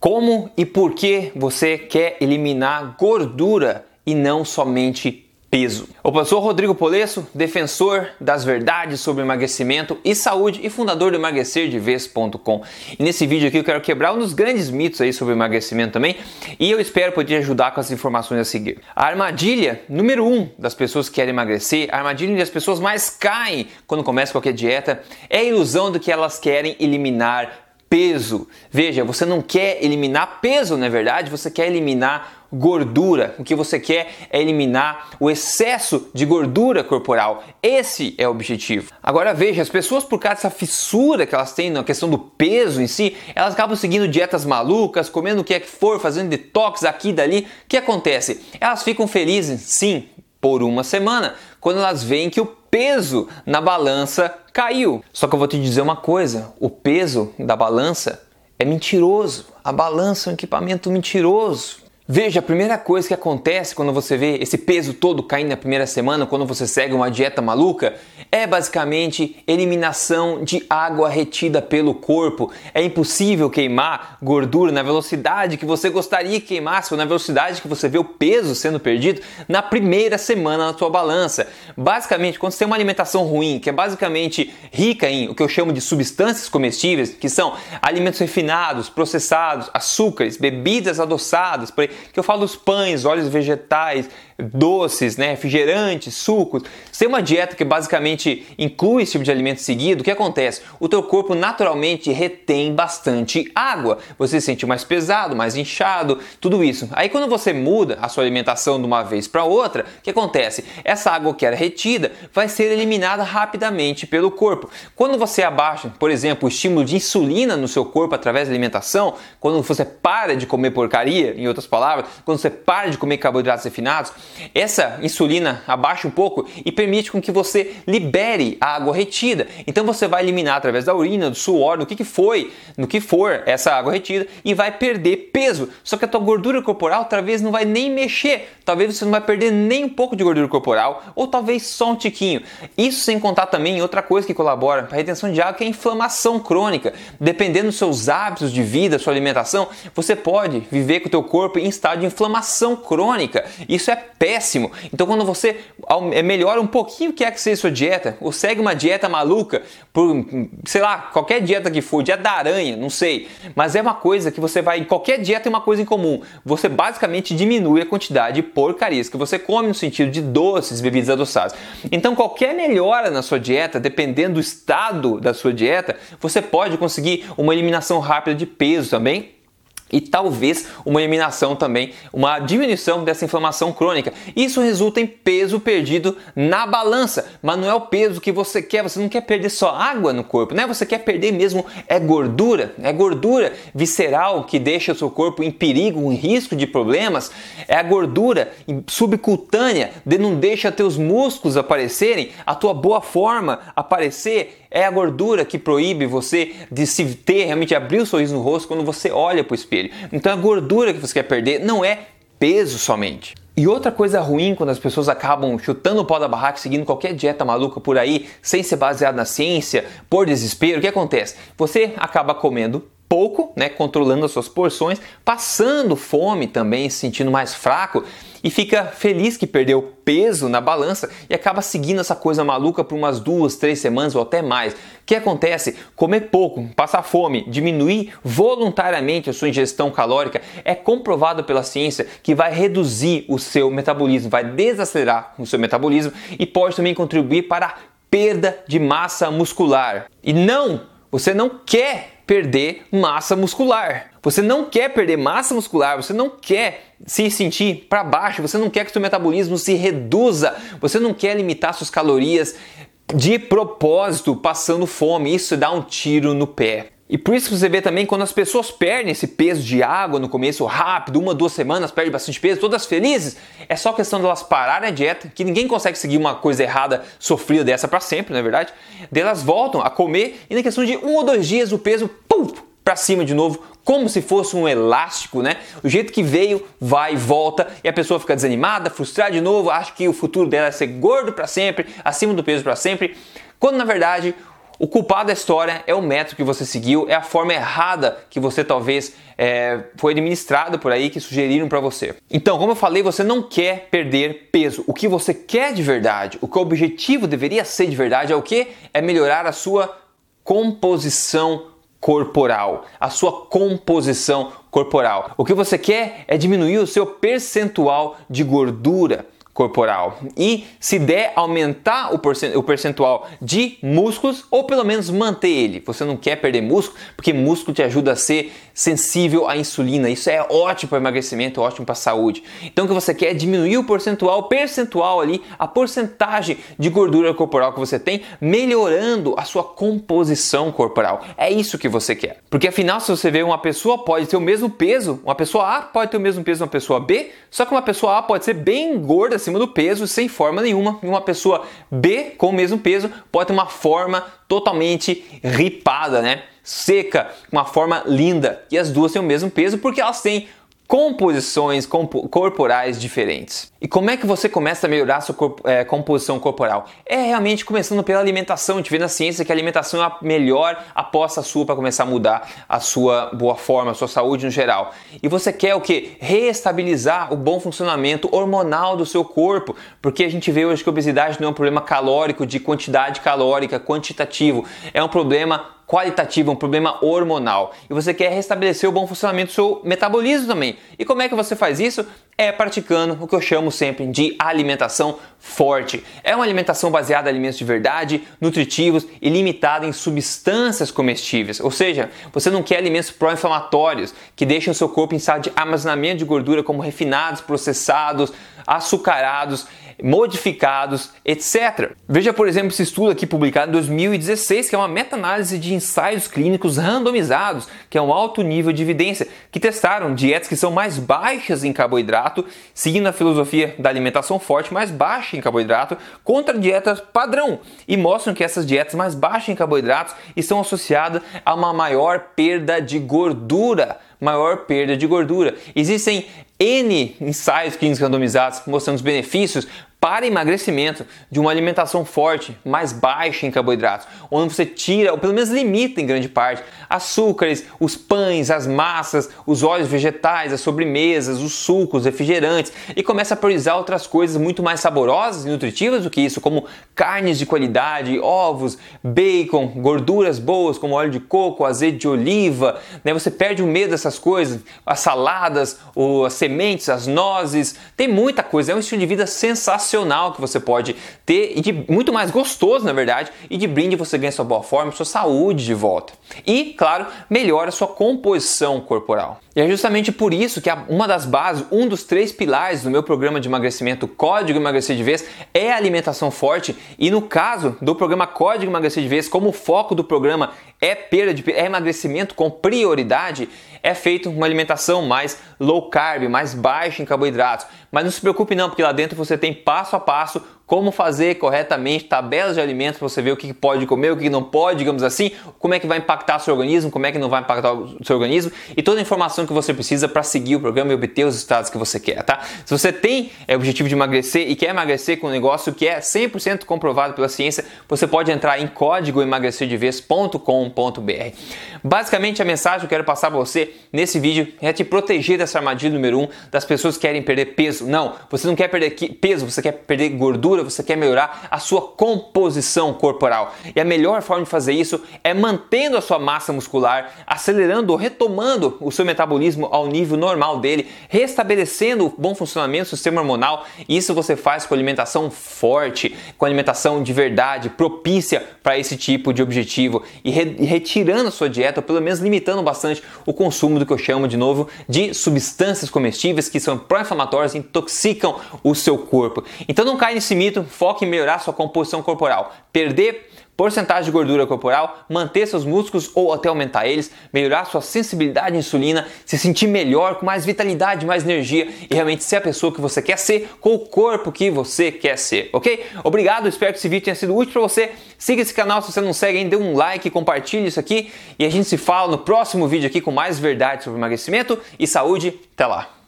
Como e por que você quer eliminar gordura e não somente peso. Eu sou Rodrigo Polesso, defensor das verdades sobre emagrecimento e saúde e fundador do emagrecerdevez.com. E nesse vídeo aqui eu quero quebrar um dos grandes mitos aí sobre emagrecimento também e eu espero poder ajudar com as informações a seguir. A armadilha número um das pessoas que querem emagrecer, a armadilha onde as pessoas mais caem quando começam qualquer dieta, é a ilusão de que elas querem eliminar peso. Veja, você não quer eliminar peso, não é verdade? Você quer eliminar gordura. O que você quer é eliminar o excesso de gordura corporal. Esse é o objetivo. Agora veja, as pessoas por causa dessa fissura que elas têm na questão do peso em si, elas acabam seguindo dietas malucas, comendo o que é que for, fazendo detox aqui e dali. O que acontece? Elas ficam felizes, sim, por uma semana, quando elas veem que o peso na balança caiu. Só que eu vou te dizer uma coisa: o peso da balança é mentiroso. A balança é um equipamento mentiroso. Veja, a primeira coisa que acontece quando você vê esse peso todo caindo na primeira semana, quando você segue uma dieta maluca, é basicamente eliminação de água retida pelo corpo. É impossível queimar gordura na velocidade que você gostaria que queimasse, ou na velocidade que você vê o peso sendo perdido na primeira semana na sua balança. Basicamente, quando você tem uma alimentação ruim, que é basicamente rica em o que eu chamo de substâncias comestíveis, que são alimentos refinados, processados, açúcares, bebidas adoçadas, por aí, que eu falo dos pães, óleos vegetais, doces, né, refrigerantes, sucos. Se tem uma dieta que basicamente inclui esse tipo de alimento seguido, o que acontece? O teu corpo naturalmente retém bastante água. Você se sente mais pesado, mais inchado, tudo isso. Aí quando você muda a sua alimentação de uma vez para outra, o que acontece? Essa água que era retida vai ser eliminada rapidamente pelo corpo. Quando você abaixa, por exemplo, o estímulo de insulina no seu corpo através da alimentação, quando você para de comer porcaria, em outras palavras, quando você para de comer carboidratos refinados, essa insulina abaixa um pouco e permite com que você libere a água retida. Então você vai eliminar através da urina, do suor, no que, que foi, no que for essa água retida e vai perder peso. Só que a tua gordura corporal talvez não vai nem mexer, talvez você não vai perder nem um pouco de gordura corporal ou talvez só um tiquinho. Isso sem contar também outra coisa que colabora para a retenção de água que é a inflamação crônica. Dependendo dos seus hábitos de vida, sua alimentação, você pode viver com o teu corpo em estado de inflamação crônica. Isso é péssimo. Então quando você é, melhora um pouquinho o que é que seja sua dieta, ou segue uma dieta maluca, por, sei lá, qualquer dieta que for, dieta da aranha, não sei, mas é uma coisa que você vai, qualquer dieta tem uma coisa em comum, você basicamente diminui a quantidade de porcarias que você come no sentido de doces, bebidas adoçadas. Então qualquer melhora na sua dieta, dependendo do estado da sua dieta, você pode conseguir uma eliminação rápida de peso também e talvez uma eliminação também, uma diminuição dessa inflamação crônica. Isso resulta em peso perdido na balança, mas não é o peso que você quer, você não quer perder só água no corpo, né? Você quer perder mesmo é gordura, é gordura visceral que deixa o seu corpo em perigo, em risco de problemas, é a gordura subcutânea de não deixa teus músculos aparecerem, a tua boa forma aparecer, é a gordura que proíbe você de se ter, realmente abrir o sorriso no rosto quando você olha para o espelho. Então a gordura que você quer perder não é peso somente. E outra coisa ruim quando as pessoas acabam chutando o pau da barraca, seguindo qualquer dieta maluca por aí, sem ser baseado na ciência, por desespero, o que acontece? Você acaba comendo pouco, né, controlando as suas porções, passando fome também, se sentindo mais fraco e fica feliz que perdeu peso na balança e acaba seguindo essa coisa maluca por umas duas, três semanas ou até mais. O que acontece? Comer pouco, passar fome, diminuir voluntariamente a sua ingestão calórica é comprovado pela ciência que vai reduzir o seu metabolismo, vai desacelerar o seu metabolismo e pode também contribuir para a perda de massa muscular. E não, você não quer perder massa muscular. Você não quer perder massa muscular, você não quer se sentir para baixo, você não quer que seu metabolismo se reduza, você não quer limitar suas calorias de propósito passando fome. Isso dá um tiro no pé. E por isso você vê também quando as pessoas perdem esse peso de água no começo rápido, uma, duas semanas, perdem bastante peso, todas felizes, é só questão delas de pararem a dieta, que ninguém consegue seguir uma coisa errada, sofrida dessa para sempre, não é verdade? Delas voltam a comer e na questão de um ou dois dias o peso, pum, para cima de novo, como se fosse um elástico, né? O jeito que veio, vai e volta, e a pessoa fica desanimada, frustrada de novo, acha que o futuro dela é ser gordo para sempre, acima do peso para sempre, quando na verdade O culpado da história é o método que você seguiu, é a forma errada que você talvez é, foi administrado por aí, que sugeriram para você. Então, como eu falei, você não quer perder peso. O que você quer de verdade, o que o objetivo deveria ser de verdade é o que? É melhorar a sua composição corporal, a sua composição corporal. O que você quer é diminuir o seu percentual de gordura corporal e se der aumentar o percentual de músculos ou pelo menos manter ele. Você não quer perder músculo porque músculo te ajuda a ser sensível à insulina. Isso é ótimo para emagrecimento, ótimo para saúde. Então o que você quer é diminuir o percentual, percentual ali, a porcentagem de gordura corporal que você tem, melhorando a sua composição corporal. É isso que você quer. Porque afinal, se você vê uma pessoa pode ter o mesmo peso, uma pessoa A pode ter o mesmo peso uma pessoa B, só que uma pessoa A pode ser bem gorda acima do peso, sem forma nenhuma, e uma pessoa B com o mesmo peso pode ter uma forma totalmente ripada, né? Seca, uma forma linda. E as duas têm o mesmo peso porque elas têm composições corporais diferentes. E como é que você começa a melhorar a sua é, composição corporal? É realmente começando pela alimentação. A gente vê na ciência que a alimentação é a melhor aposta sua para começar a mudar a sua boa forma, a sua saúde no geral. E você quer o que? Reestabilizar o bom funcionamento hormonal do seu corpo, porque a gente vê hoje que a obesidade não é um problema calórico de quantidade calórica, quantitativo, é um problema qualitativo, um problema hormonal. E você quer restabelecer o bom funcionamento do seu metabolismo também. E como é que você faz isso? É praticando o que eu chamo sempre de alimentação forte. É uma alimentação baseada em alimentos de verdade, nutritivos e limitada em substâncias comestíveis. Ou seja, você não quer alimentos pró-inflamatórios que deixam o seu corpo em estado de armazenamento de gordura como refinados, processados, açucarados modificados, etc. Veja, por exemplo, esse estudo aqui publicado em 2016, que é uma meta-análise de ensaios clínicos randomizados, que é um alto nível de evidência, que testaram dietas que são mais baixas em carboidrato, seguindo a filosofia da alimentação forte, mais baixa em carboidrato, contra dietas padrão, e mostram que essas dietas mais baixas em carboidratos estão associadas a uma maior perda de gordura maior perda de gordura. Existem N ensaios clínicos randomizados mostrando os benefícios para emagrecimento de uma alimentação forte, mais baixa em carboidratos, onde você tira, ou pelo menos limita em grande parte, açúcares, os pães, as massas, os óleos vegetais, as sobremesas, os sucos, refrigerantes e começa a priorizar outras coisas muito mais saborosas e nutritivas do que isso, como carnes de qualidade, ovos, bacon, gorduras boas como óleo de coco, azeite de oliva. Né? Você perde o medo dessas coisas, as saladas, as sementes, as nozes, tem muita coisa. É um estilo de vida sensacional sensacional que você pode ter e de muito mais gostoso, na verdade, e de brinde você ganha sua boa forma, sua saúde de volta. E, claro, melhora sua composição corporal. E é justamente por isso que uma das bases, um dos três pilares do meu programa de emagrecimento Código Emagrecer de Vez é a alimentação forte. E no caso do programa Código Emagrecer de Vez, como o foco do programa é perda de é emagrecimento com prioridade, é feito uma alimentação mais low carb, mais baixa em carboidratos. Mas não se preocupe não, porque lá dentro você tem passo a passo como fazer corretamente tabelas de alimentos para você ver o que pode comer, o que não pode, digamos assim, como é que vai impactar seu organismo, como é que não vai impactar o seu organismo e toda a informação que você precisa para seguir o programa e obter os resultados que você quer, tá? Se você tem é, o objetivo de emagrecer e quer emagrecer com um negócio que é 100% comprovado pela ciência, você pode entrar em código emagrecerdevez.com.br. Basicamente a mensagem que eu quero passar para você nesse vídeo é te proteger dessa armadilha número 1 um, das pessoas que querem perder peso. Não, você não quer perder peso, você quer perder gordura você quer melhorar a sua composição corporal. E a melhor forma de fazer isso é mantendo a sua massa muscular, acelerando ou retomando o seu metabolismo ao nível normal dele, restabelecendo o bom funcionamento do sistema hormonal. Isso você faz com alimentação forte, com alimentação de verdade, propícia para esse tipo de objetivo e re retirando a sua dieta, ou pelo menos limitando bastante o consumo do que eu chamo de novo de substâncias comestíveis que são pró-inflamatórias e intoxicam o seu corpo. Então não cai nesse mito mito, foque em melhorar sua composição corporal. Perder porcentagem de gordura corporal, manter seus músculos ou até aumentar eles, melhorar sua sensibilidade à insulina, se sentir melhor, com mais vitalidade, mais energia e realmente ser a pessoa que você quer ser com o corpo que você quer ser, ok? Obrigado, espero que esse vídeo tenha sido útil para você. Siga esse canal se você não segue ainda, dê um like, compartilhe isso aqui e a gente se fala no próximo vídeo aqui com mais verdade sobre emagrecimento e saúde. Até lá!